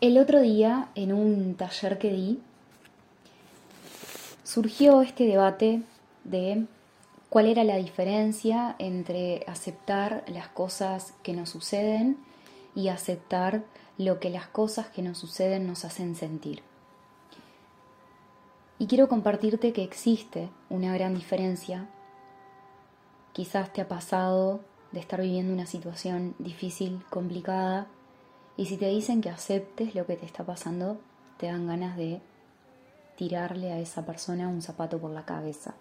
El otro día, en un taller que di, surgió este debate de cuál era la diferencia entre aceptar las cosas que nos suceden y aceptar lo que las cosas que nos suceden nos hacen sentir. Y quiero compartirte que existe una gran diferencia. Quizás te ha pasado de estar viviendo una situación difícil, complicada, y si te dicen que aceptes lo que te está pasando, te dan ganas de tirarle a esa persona un zapato por la cabeza.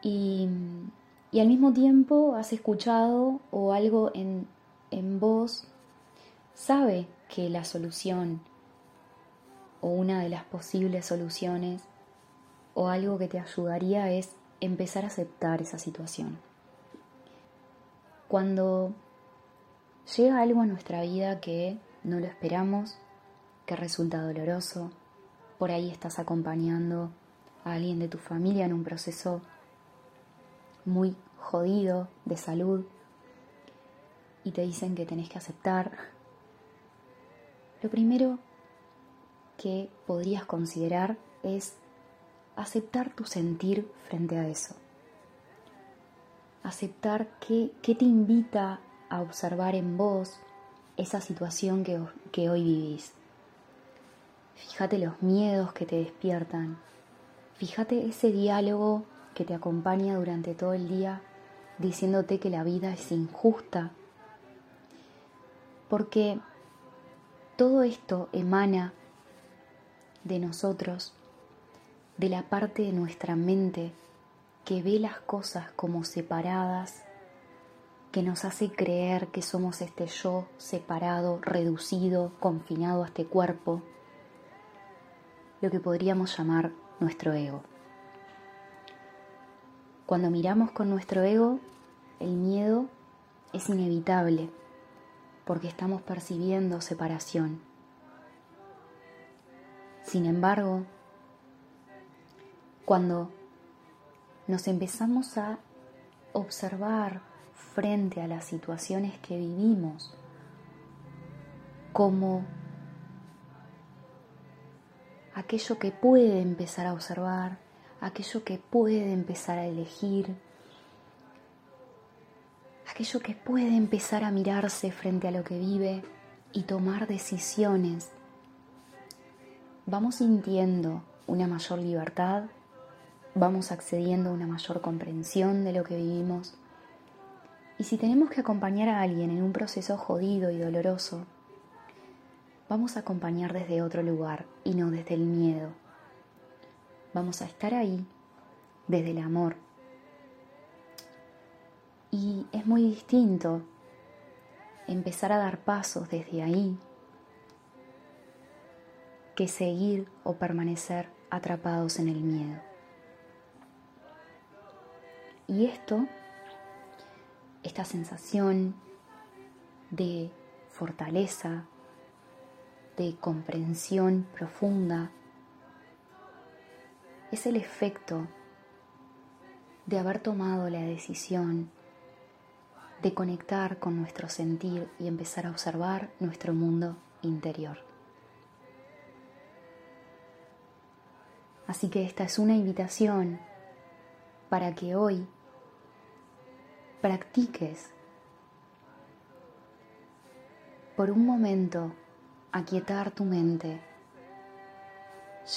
Y, al mismo tiempo has escuchado o algo en, en vos sabe que la solución o una de las posibles soluciones o algo que te ayudaría es empezar a aceptar esa situación. Cuando llega algo a nuestra vida que no lo esperamos, que resulta doloroso, por ahí estás acompañando a alguien de tu familia en un proceso muy jodido de salud y te dicen que tenés que aceptar, lo primero que podrías considerar es aceptar tu sentir frente a eso. Aceptar qué, te invita a observar en vos esa situación que, que hoy vivís. Fíjate los miedos que te despiertan. Fíjate ese diálogo que te acompaña durante todo el día diciéndote que la vida es injusta. Porque todo esto emana de nosotros, de la parte de nuestra mente que ve las cosas como separadas, que nos hace creer que somos este yo separado, reducido, confinado a este cuerpo, lo que podríamos llamar nuestro ego. Cuando miramos con nuestro ego, el miedo es inevitable porque estamos percibiendo separación. Sin embargo, cuando nos empezamos a observar frente a las situaciones que vivimos como aquello que puede empezar a observar, aquello que puede empezar a elegir, aquello que puede empezar a mirarse frente a lo que vive y tomar decisiones vamos sintiendo una mayor libertad, vamos accediendo a una mayor comprensión de lo que vivimos. Y si tenemos que acompañar a alguien en un proceso jodido y doloroso, vamos a acompañar desde otro lugar y no desde el miedo. Vamos a estar ahí desde el amor. Y es muy distinto empezar a dar pasos desde ahí que seguir o permanecer atrapados en el miedo. Y esto, esta sensación de fortaleza, de comprensión profunda, es el efecto de haber tomado la decisión de conectar con nuestro sentir y empezar a observar nuestro mundo interior. Así que esta es una invitación para que hoy practiques por un momento aquietar tu mente,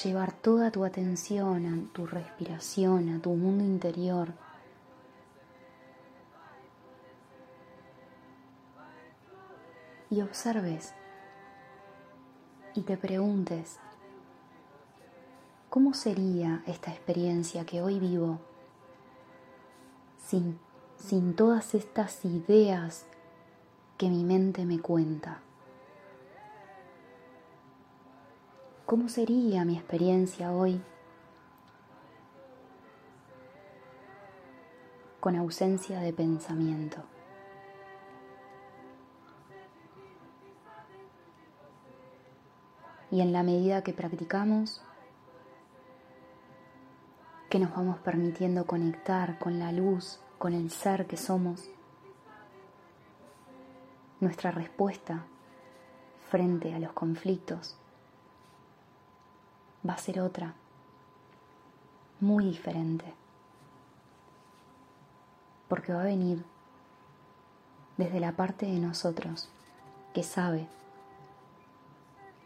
llevar toda tu atención a tu respiración, a tu mundo interior. Y observes y te preguntes, ¿Cómo sería esta experiencia que hoy vivo sin, sin todas estas ideas que mi mente me cuenta? ¿Cómo sería mi experiencia hoy con ausencia de pensamiento? Y en la medida que practicamos, que nos vamos permitiendo conectar con la luz, con el ser que somos. Nuestra respuesta frente a los conflictos va a ser otra, muy diferente, porque va a venir desde la parte de nosotros que sabe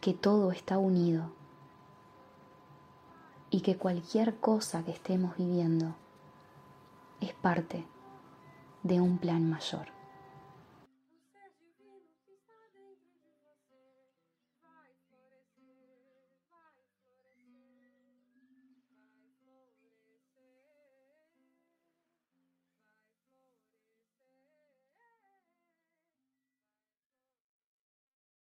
que todo está unido y que cualquier cosa que estemos viviendo es parte de un plan mayor.